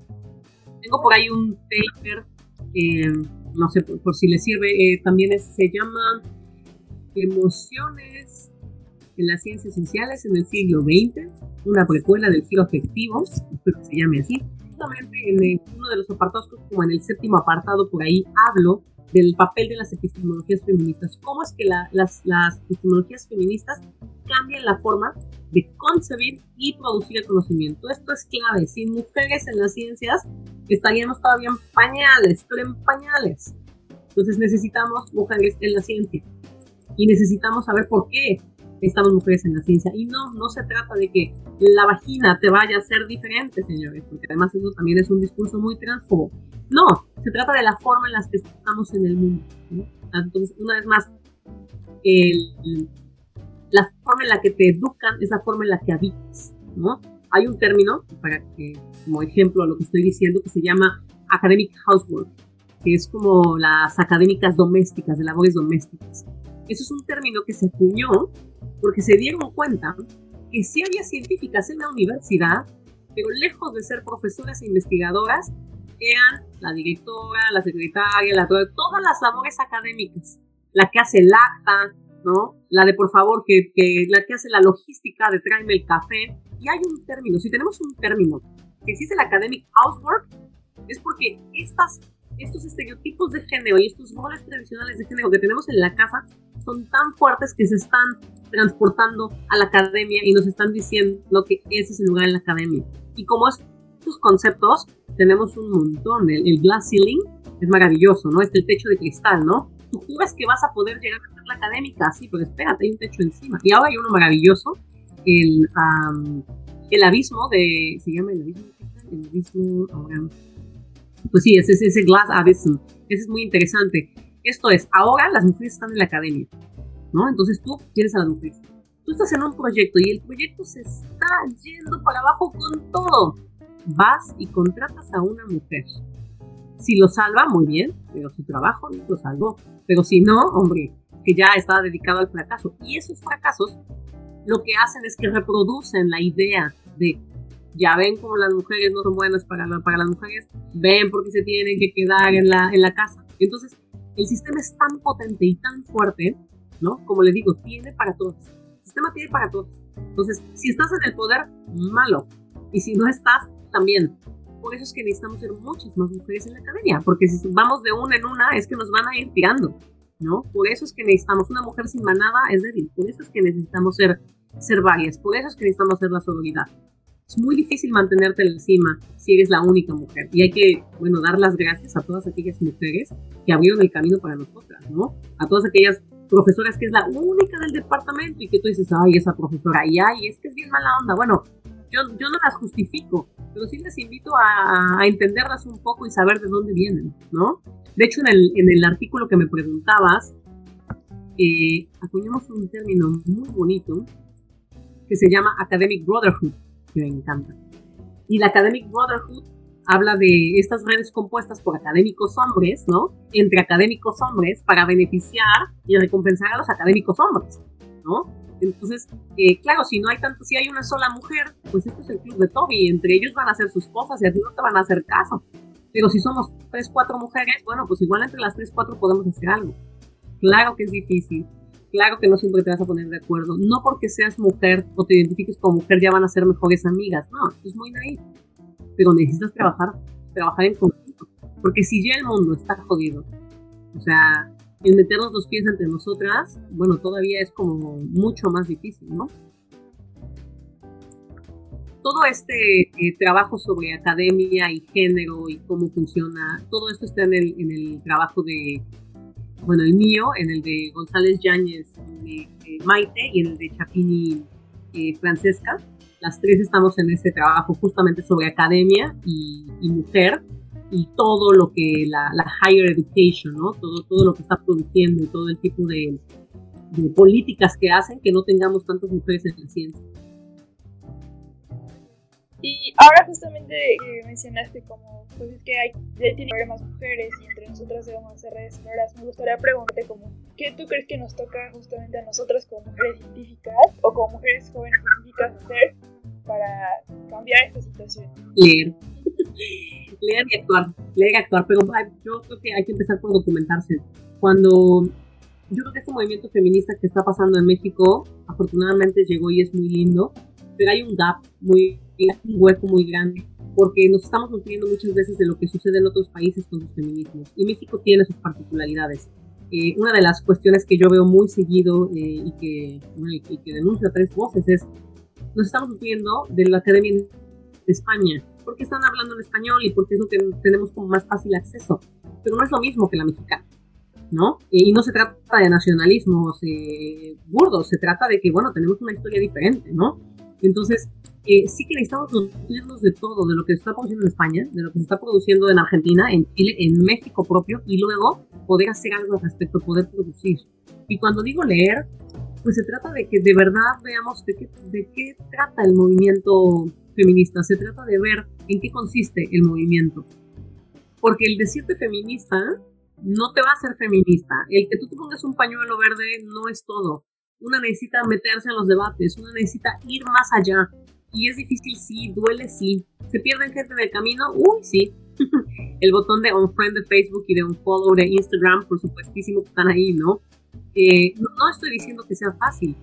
Tengo por ahí un paper, eh, no sé por, si les sirve, eh, también se llama Emociones en las ciencias sociales en el siglo XX, una precuela del giro afectivo, espero que se llame así. Justamente en uno de los apartados, como en el séptimo apartado, por ahí hablo del papel de las epistemologías feministas. ¿Cómo es que las, las epistemologías feministas cambian la forma de concebir y producir el conocimiento? Esto es clave. Sin mujeres en las ciencias estaríamos todavía en pañales, pero en pañales. Entonces necesitamos mujeres en la ciencia y necesitamos saber por qué estamos mujeres en la ciencia. Y no, no se trata de que la vagina te vaya a ser diferente, señores, porque además eso también es un discurso muy transfobo. No, se trata de la forma en la que estamos en el mundo. Entonces, una vez más, la forma en la que te educan es la forma en la que habitas. ¿no? Hay un término, para que, como ejemplo a lo que estoy diciendo, que se llama academic housework, que es como las académicas domésticas, de labores domésticas. Eso es un término que se acuñó porque se dieron cuenta que sí había científicas en la universidad, pero lejos de ser profesoras e investigadoras, eran la directora, la secretaria, la, todas las labores académicas, la que hace el acta, ¿no? La de por favor, que, la que hace la logística de tráeme el café. Y hay un término, si tenemos un término que existe el academic housework, es porque estas, estos estereotipos de género y estos roles tradicionales de género que tenemos en la casa son tan fuertes que se están transportando a la academia y nos están diciendo lo que ese es el lugar en la academia. Y como estos conceptos tenemos un montón. El, glass ceiling es maravilloso, ¿no? Es el techo de cristal, ¿no? Tú juras que vas a poder llegar académica, sí, pero espérate, hay un techo encima. Y ahora hay uno maravilloso, el, el abismo de... ¿Se llama el abismo? Ahora, pues sí, ese es ese glass abyssm. Ese es muy interesante. Esto es, ahora las mujeres están en la academia, ¿no? Entonces tú tienes a las mujeres. Tú estás en un proyecto y el proyecto se está yendo para abajo con todo vas y contratas a una mujer. Si lo salva, muy bien, pero su trabajo lo salvó. Pero si no, hombre, que ya está dedicado al fracaso. Y esos fracasos lo que hacen es que reproducen la idea de, ya ven como las mujeres no son buenas para, para las mujeres, ven porque se tienen que quedar en la, en la casa. Entonces, el sistema es tan potente y tan fuerte, ¿no? Como le digo, tiene para todos. El sistema tiene para todos. Entonces, si estás en el poder, malo. Y si no estás, también. Por eso es que necesitamos ser muchas más mujeres en la academia, porque si vamos de una en una es que nos van a ir tirando, ¿no? Por eso es que necesitamos una mujer sin manada, es débil, por eso es que necesitamos ser, ser varias, por eso es que necesitamos ser la sororidad. Es muy difícil mantenerte encima si eres la única mujer y hay que, bueno, dar las gracias a todas aquellas mujeres que abrieron el camino para nosotras, ¿no? A todas aquellas profesoras que es la única del departamento y que tú dices, ay, esa profesora, y ay, es que es bien mala onda. Bueno, yo, yo no las justifico, pero sí les invito a, a, entenderlas un poco y saber de dónde vienen, ¿no? De hecho, en el, en el artículo que me preguntabas, eh, acuñamos un término muy bonito que se llama Academic Brotherhood, que me encanta. Y la Academic Brotherhood habla de estas redes compuestas por académicos hombres, ¿no? Entre académicos hombres para beneficiar y recompensar a los académicos hombres, ¿no? Entonces, eh, claro, si no hay tanto, si hay una sola mujer, pues esto es el club de Toby, entre ellos van a hacer sus cosas y a ti no te van a hacer caso. Pero si somos tres, cuatro mujeres, bueno, pues igual entre las tres, cuatro podemos hacer algo. Claro que es difícil, claro que no siempre te vas a poner de acuerdo. No porque seas mujer o te identifiques como mujer ya van a ser mejores amigas, no, es muy naive. Pero necesitas trabajar, trabajar en conjunto. Porque si ya el mundo está jodido, o sea, el meternos los pies entre nosotras, bueno, todavía es como mucho más difícil, ¿no? Todo este eh, trabajo sobre academia y género y cómo funciona, todo esto está en el, en el trabajo de, bueno, el mío, en el de González Yáñez eh, Maite y en el de Chapini eh, Francesca. Las tres estamos en este trabajo justamente sobre academia y, y mujer y todo lo que la, la, higher education, ¿no? Todo, todo lo que está produciendo y todo el tipo de, de políticas que hacen que no tengamos tantas mujeres en la ciencia. Y ahora justamente eh, mencionaste como, pues es que hay, tiene que haber más mujeres y entre nosotras debemos hacer redes sonoras. Me gustaría preguntarte como, ¿qué tú crees que nos toca justamente a nosotras como mujeres científicas o como mujeres jóvenes científicas hacer para cambiar esta situación? Leer. Leer y actuar. Leer y actuar. Pero yo creo que hay que empezar por documentarse. Cuando yo creo que este movimiento feminista que está pasando en México, afortunadamente llegó y es muy lindo, pero hay un gap muy, un hueco muy grande, porque nos estamos nutriendo muchas veces de lo que sucede en otros países con los feminismos, y México tiene sus particularidades. Eh, una de las cuestiones que yo veo muy seguido eh, y, que, y que denuncia tres voces es, nos estamos nutriendo de la Academia de España, porque están hablando en español y porque es lo que tenemos como más fácil acceso, pero no es lo mismo que la mexicana. ¿no? Y no se trata de nacionalismos eh, burdos, se trata de que, bueno, tenemos una historia diferente, ¿no? Entonces, eh, sí que necesitamos nutrirnos de todo, de lo que se está produciendo en España, de lo que se está produciendo en Argentina, en Chile, en México propio, y luego poder hacer algo al respecto, poder producir. Y cuando digo leer, pues se trata de que de verdad veamos de qué, de qué trata el movimiento feminista, se trata de ver en qué consiste el movimiento. Porque el decirte feminista no te va a hacer feminista. El que tú te pongas un pañuelo verde no es todo. Una necesita meterse en los debates, una necesita ir más allá. Y es difícil, sí, duele, sí. ¿Se pierden gente en el camino? Uy, sí. el botón de unfriend de Facebook y de unfollow de Instagram, por supuestísimo que están ahí, ¿no? No estoy diciendo que sea fácil,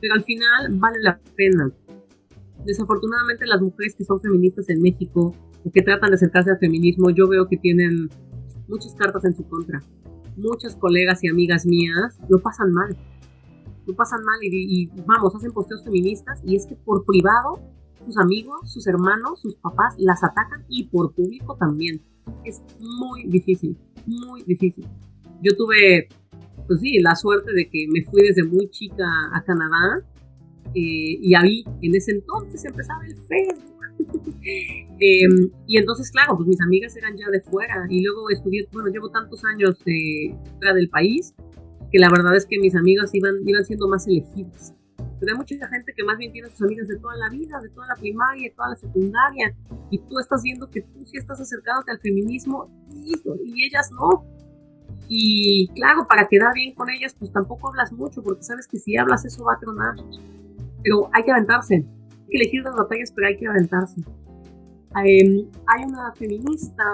pero al final vale la pena. Desafortunadamente las mujeres que son feministas en México o que tratan de acercarse al feminismo, yo veo que tienen muchas cartas en su contra. Muchas colegas y amigas mías lo pasan mal. Lo pasan mal y, vamos, hacen posteos feministas y es que por privado sus amigos, sus hermanos, sus papás las atacan y por público también. Es muy difícil, muy difícil. Yo tuve, pues sí, la suerte de que me fui desde muy chica a Canadá eh, y ahí en ese entonces empezaba el Facebook Em, y entonces, claro, pues mis amigas eran ya de fuera y luego estudié, bueno, llevo tantos años eh, fuera del país que la verdad es que mis amigas iban, iban siendo más elegidas. Pero hay mucha gente que más bien tiene sus amigas de toda la vida, de toda la primaria, de toda la secundaria, y tú estás viendo que tú sí estás acercándote al feminismo y, y ellas no. Y claro, para quedar bien con ellas, pues tampoco hablas mucho, porque sabes que si hablas eso va a tronar. Pero hay que aventarse, hay que elegir las batallas, pero hay que aventarse. Em, hay una feminista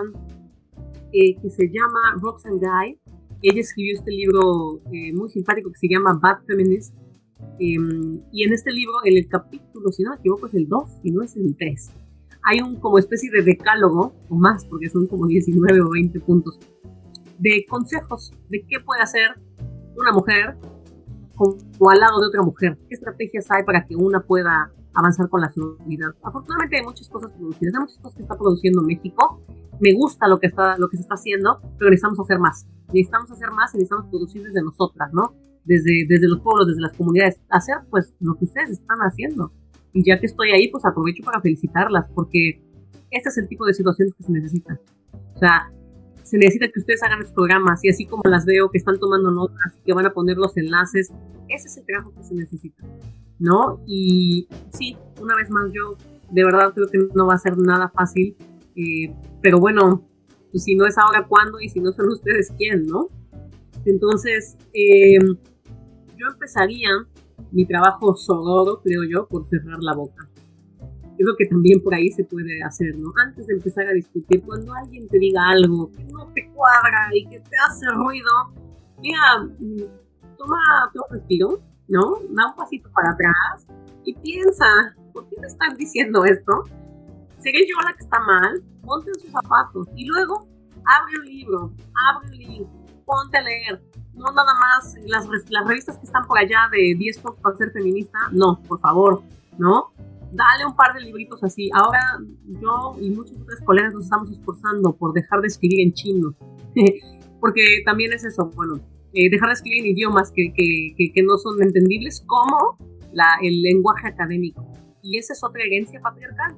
eh, que se llama Roxanne Guy. Ella escribió este libro eh, muy simpático que se llama Bad Feminist. Em, y en este libro, en el capítulo, si no me equivoco, es el 2 y no es el 3. Hay un como especie de decálogo, o más, porque son como 19 o 20 puntos, de consejos de qué puede hacer una mujer como al lado de otra mujer. ¿Qué estrategias hay para que una pueda avanzar con la seguridad. Afortunadamente hay muchas cosas producidas, hay muchas cosas que está produciendo México. Me gusta lo que, está, lo que se está haciendo, pero necesitamos hacer más. Necesitamos hacer más y necesitamos producir desde nosotras, ¿no? Desde, desde los pueblos, desde las comunidades. Hacer pues lo que ustedes están haciendo. Y ya que estoy ahí, pues aprovecho para felicitarlas, porque este es el tipo de situaciones que se necesitan. O sea, se necesita que ustedes hagan los programas y así como las veo que están tomando notas que van a poner los enlaces, ese es el trabajo que se necesita. ¿no? Y sí, una vez más, yo de verdad creo que no va a ser nada fácil, eh, pero bueno, pues si no es ahora, ¿cuándo? Y si no son ustedes, ¿quién, no? Entonces, em, yo empezaría mi trabajo sonoro, creo yo, por cerrar la boca. Creo que también por ahí se puede hacer, ¿no? Antes de empezar a discutir, cuando alguien te diga algo que no te cuadra y que te hace ruido, mira, mm, toma, toma respiro, ¿no? Da un pasito para atrás y piensa, ¿por qué me están diciendo esto? ¿Seré yo la que está mal? Ponte en sus zapatos y luego abre un libro, abre un link, ponte a leer. No nada más las, las revistas que están por allá de 10 puntos para ser feminista, no, por favor, ¿no? Dale un par de libritos así. Ahora yo y muchos otros colegas nos estamos esforzando por dejar de escribir en chino, porque también es eso, bueno, eh, dejar de escribir en idiomas que, que, que, no son entendibles como la, el lenguaje académico. Y esa es otra herencia patriarcal.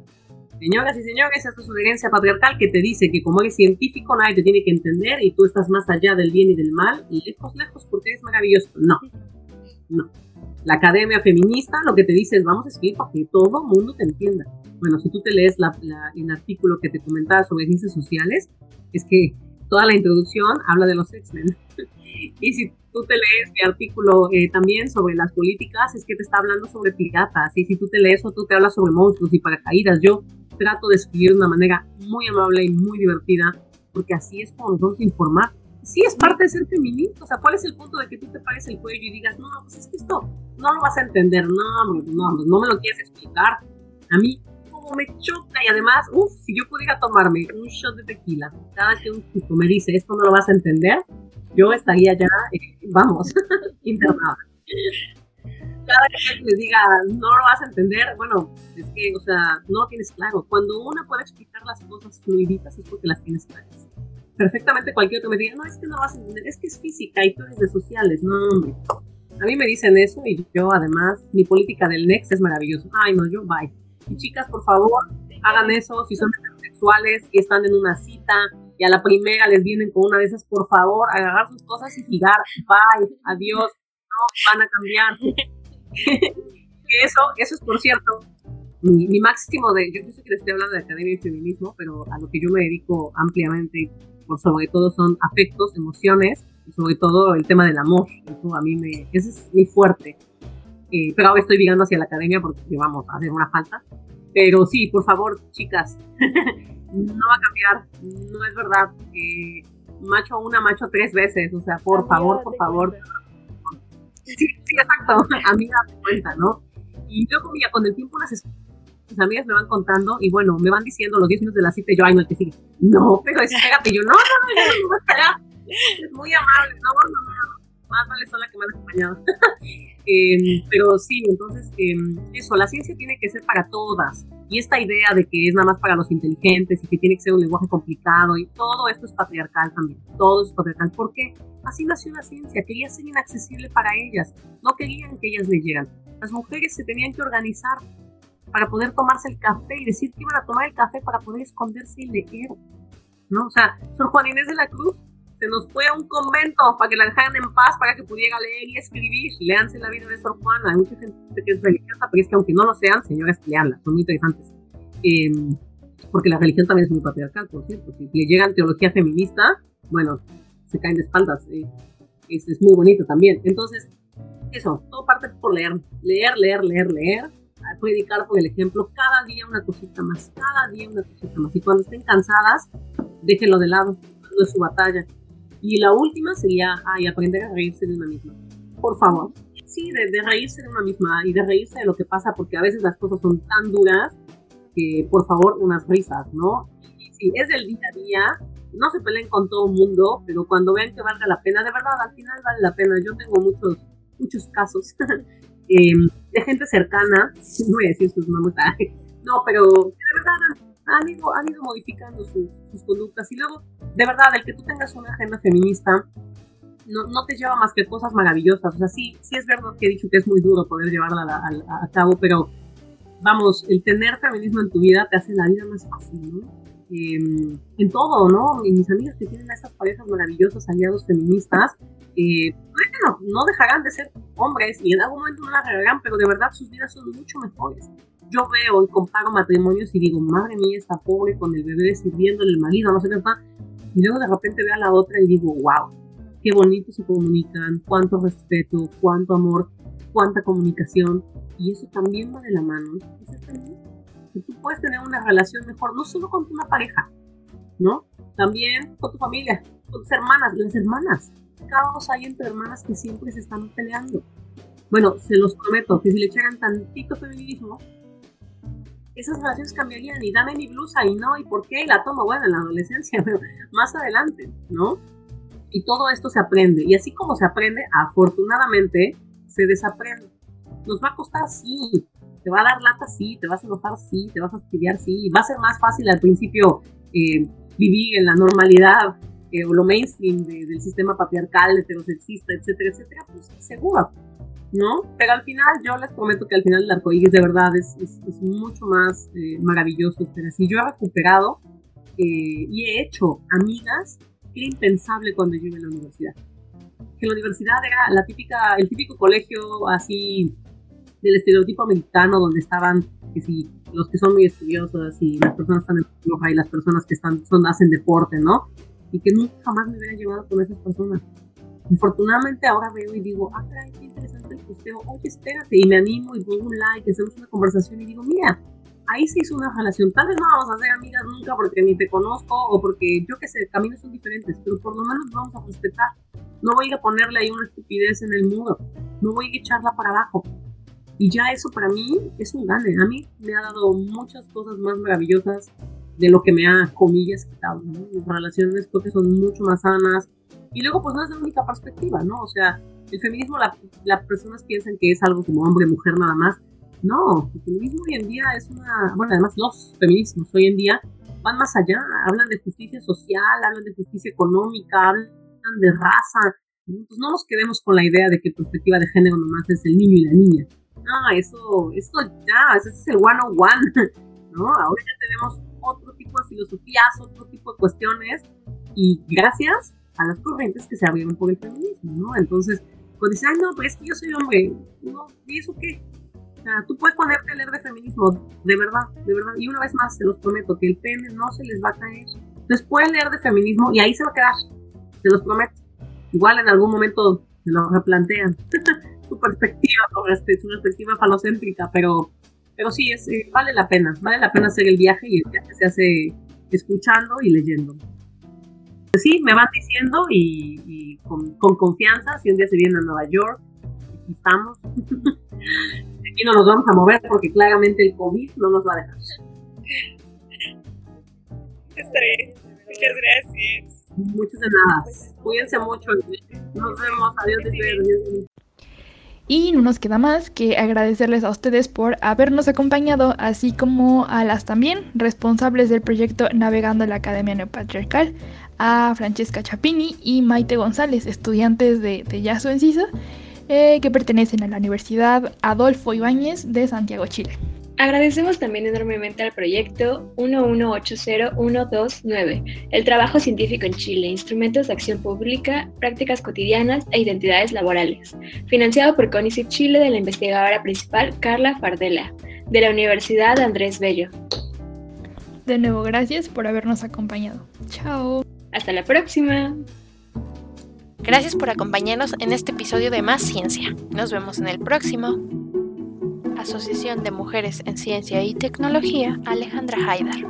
Señoras y señores, esa es una herencia patriarcal que te dice que como eres científico nadie te tiene que entender y tú estás más allá del bien y del mal, y lejos, lejos, porque eres maravilloso. No, no. La academia feminista lo que te dice es vamos a escribir para que todo mundo te entienda. bueno, si tú te lees la, el artículo que te comentaba sobre ciencias sociales, es que toda la introducción habla de los X-Men. y si tú te lees mi artículo eh, también sobre las políticas, es que te está hablando sobre piratas. Y si tú te lees o tú te hablas sobre monstruos y paracaídas, yo trato de escribir de una manera muy amable y muy divertida, porque así es como nos vamos a informar. Sí, es parte de ser feminista. O sea, ¿cuál es el punto de que tú te pares el cuello y digas, no, pues es que esto no lo vas a entender? No, no, no me lo quieres explicar. A mí, como me choca y además, uff, si yo pudiera tomarme un shot de tequila cada que un chico me dice, esto no lo vas a entender, yo estaría ya, eh, vamos, internada. Cada que les diga, no lo vas a entender, bueno, es que, o sea, no tienes claro. Cuando una puede explicar las cosas fluiditas es porque las tienes claras. Perfectamente cualquier otro me diga, no, es que no vas a entender, es que es física y tú de sociales. No, hombre. A mí me dicen eso y yo, además, mi política del Next es maravilloso. Ay, no, yo, bye. Y chicas, por favor, hagan eso si son sexuales y están en una cita y a la primera les vienen con una de esas, por favor, agarrar sus cosas y girar. Bye, adiós, no van a cambiar. eso, eso es por cierto, mi, máximo de, yo sé que les estoy hablando de academia y feminismo, pero a lo que yo me dedico ampliamente, por sobre todo son afectos, emociones, y sobre todo el tema del amor. Eso a mí me, ese es muy fuerte. Eh, pero ahora estoy ligando hacia la academia porque vamos a hacer una falta. Pero sí, por favor, chicas, no va a cambiar, no es verdad. Eh, macho una, macho tres veces, o sea, por favor, por favor. Sí, sí, exacto, amiga, me cuenta, ¿no? Y yo comía con el tiempo unas mis amigas me van contando y bueno, me van diciendo los 10 minutos de la cita y yo, ay, no, el que sigue. No, pero espérate, yo, no, no, no, no voy a esperar. Es muy amable, no, no, no, más vale sola que mal acompañada. eh, pero sí, entonces, eh, eso, la ciencia tiene que ser para todas. Y esta idea de que es nada más para los inteligentes y que tiene que ser un lenguaje complicado y todo esto es patriarcal también. Todo es patriarcal. ¿Por qué? Así nació la ciencia. Quería ser inaccesible para ellas. No querían que ellas leyeran. Las mujeres se tenían que organizar para poder tomarse el café y decir que iban a tomar el café para poder esconderse y leer. ¿No? O sea, Sor Juan Inés de la Cruz se nos fue a un convento para que la dejaran en paz, para que pudiera leer y escribir. Leanse la vida de Sor Juana. Hay mucha gente que es religiosa, pero es que aunque no lo sean, señoras, leanlas, son muy interesantes. Em, porque la religión también es muy patriarcal, por cierto. Si le llegan teología feminista, bueno, se caen de espaldas. Eh, es, es, muy bonito también. Entonces, eso, todo parte por leer. Leer, leer, leer, leer. Predicar por el ejemplo. Cada día una cosita más. Cada día una cosita más. Y cuando estén cansadas, déjenlo de lado. No es su batalla y la última sería, ay, aprender a reírse de una misma. Por favor. Sí, de, reírse de una misma y de reírse de lo que pasa, porque a veces las cosas son tan duras que, por favor, unas risas, ¿no? Y si es del día a día, no se peleen con todo el mundo, pero cuando vean que valga la pena, de verdad, al final vale la pena. Yo tengo muchos, muchos casos em, de gente cercana, no voy a decir sus nombres, no, pero de verdad han ido, han ido modificando sus, sus, conductas. Y luego, de verdad, el que tú tengas una agenda feminista no, no, te lleva más que cosas maravillosas. O sea, sí, sí es verdad que he dicho que es muy duro poder llevarla a, a, cabo, pero vamos, el tener feminismo en tu vida te hace la vida más fácil, ¿no? Eh, en todo, ¿no? Y mis amigas que tienen a estas parejas maravillosas, aliados feministas, eh, bueno, no dejarán de ser hombres y en algún momento no la regarán, pero de verdad sus vidas son mucho mejores yo veo y comparo matrimonios y digo, madre mía, está pobre con el bebé sirviéndole el marido, no sé qué. Y luego de repente veo a la otra y digo, wow, qué bonito se comunican, cuánto respeto, cuánto amor, cuánta comunicación. Y eso también va de la mano. Es que tú puedes tener una relación mejor, no solo con una pareja, ¿no? También con tu familia, con tus hermanas, las hermanas. Caos hay entre hermanas que siempre se están peleando. Bueno, se los prometo que si le echaran tantito feminismo, esas relaciones cambiarían y dame mi blusa y no, ¿y por qué? la tomo, bueno, en la adolescencia, pero más adelante, ¿no? Y todo esto se aprende. Y así como se aprende, afortunadamente, se desaprende. Nos va a costar, sí. Te va a dar lata, sí. Te vas a enojar, sí. Te vas a estudiar, sí. Va a ser más fácil al principio eh, vivir en la normalidad eh, o lo mainstream del sistema patriarcal, heterosexista, etcétera, etcétera. Pues seguro. ¿no? Pero al final, yo les prometo que al final el arcoíris de verdad es, es, mucho más eh, maravilloso. Pero si yo he recuperado eh, y he hecho amigas que era impensable cuando yo iba a la universidad. Que la universidad era la típica, el típico colegio así del estereotipo americano donde estaban que si los que son muy estudiosas y las personas están en yoga y las personas que están, son, hacen deporte, ¿no? Y que nunca jamás me hubiera llevado con esas personas. Afortunadamente ahora veo y digo, ah, caray, qué interesante el posteo, oye, espérate, y me animo y pongo un like, hacemos una conversación y digo, mira, ahí se hizo una relación. Tal vez no vamos a ser amigas nunca porque ni te conozco o porque yo qué sé, caminos son diferentes, pero por lo menos vamos a respetar. No voy a ponerle ahí una estupidez en el muro, no voy a echarla para abajo. Y ya eso para mí es un gane. A mí me ha dado muchas cosas más maravillosas de lo que me ha, comillas, quitado. Mis relaciones creo que son mucho más sanas. Y luego, pues no es la única perspectiva, ¿no? O sea, el feminismo, las personas piensan que es algo como hombre-mujer nada más. No, el feminismo hoy en día es una, bueno, además los feminismos hoy en día van más allá, hablan de justicia social, hablan de justicia económica, hablan de raza. Entonces no nos quedemos con la idea de que perspectiva de género nomás es el niño y la niña. No, eso, eso ya, ese es el one on one, ¿no? Ahora ya tenemos otro tipo de filosofías, otro tipo de cuestiones y gracias a las corrientes que se abrieron por el feminismo, ¿no? Entonces, cuando dicen, ay, no, pues es que yo soy hombre, no, ¿y eso qué? O sea, tú puedes ponerte a leer de feminismo, de verdad, de verdad. Y una vez más, se los prometo, que el pene no se les va a caer. Entonces pueden leer de feminismo y ahí se va a quedar, se los prometo. Igual en algún momento se lo replantean. perspectiva, su perspectiva falocéntrica, pero, pero sí, es, eh, vale la pena, vale la pena hacer el viaje y el viaje se hace escuchando y leyendo. Pues sí, me van diciendo y, con, con, confianza, si un día se viene a Nueva York, aquí estamos. aquí no nos vamos a mover porque claramente el COVID no nos va a dejar. Estaré. Muchas gracias. Muchas de nada. Cuídense mucho. Nos vemos. Adiós. Adiós. Y no nos queda más que agradecerles a ustedes por habernos acompañado, así como a las también responsables del proyecto Navegando la Academia Neopatriarcal, a Francesca Chapini y Maite González, estudiantes de, de Yaso Encisa. Eh, que pertenecen a la Universidad Adolfo Ibáñez de Santiago, Chile. Agradecemos también enormemente al proyecto 1180129, el trabajo científico en Chile, instrumentos de acción pública, prácticas cotidianas e identidades laborales, financiado por CONICET Chile de la investigadora principal Carla Fardela, de la Universidad Andrés Bello. De nuevo, gracias por habernos acompañado. Chao. Hasta la próxima. Gracias por acompañarnos en este episodio de Más Ciencia. Nos vemos en el próximo. Asociación de Mujeres en Ciencia y Tecnología, Alejandra Haidar.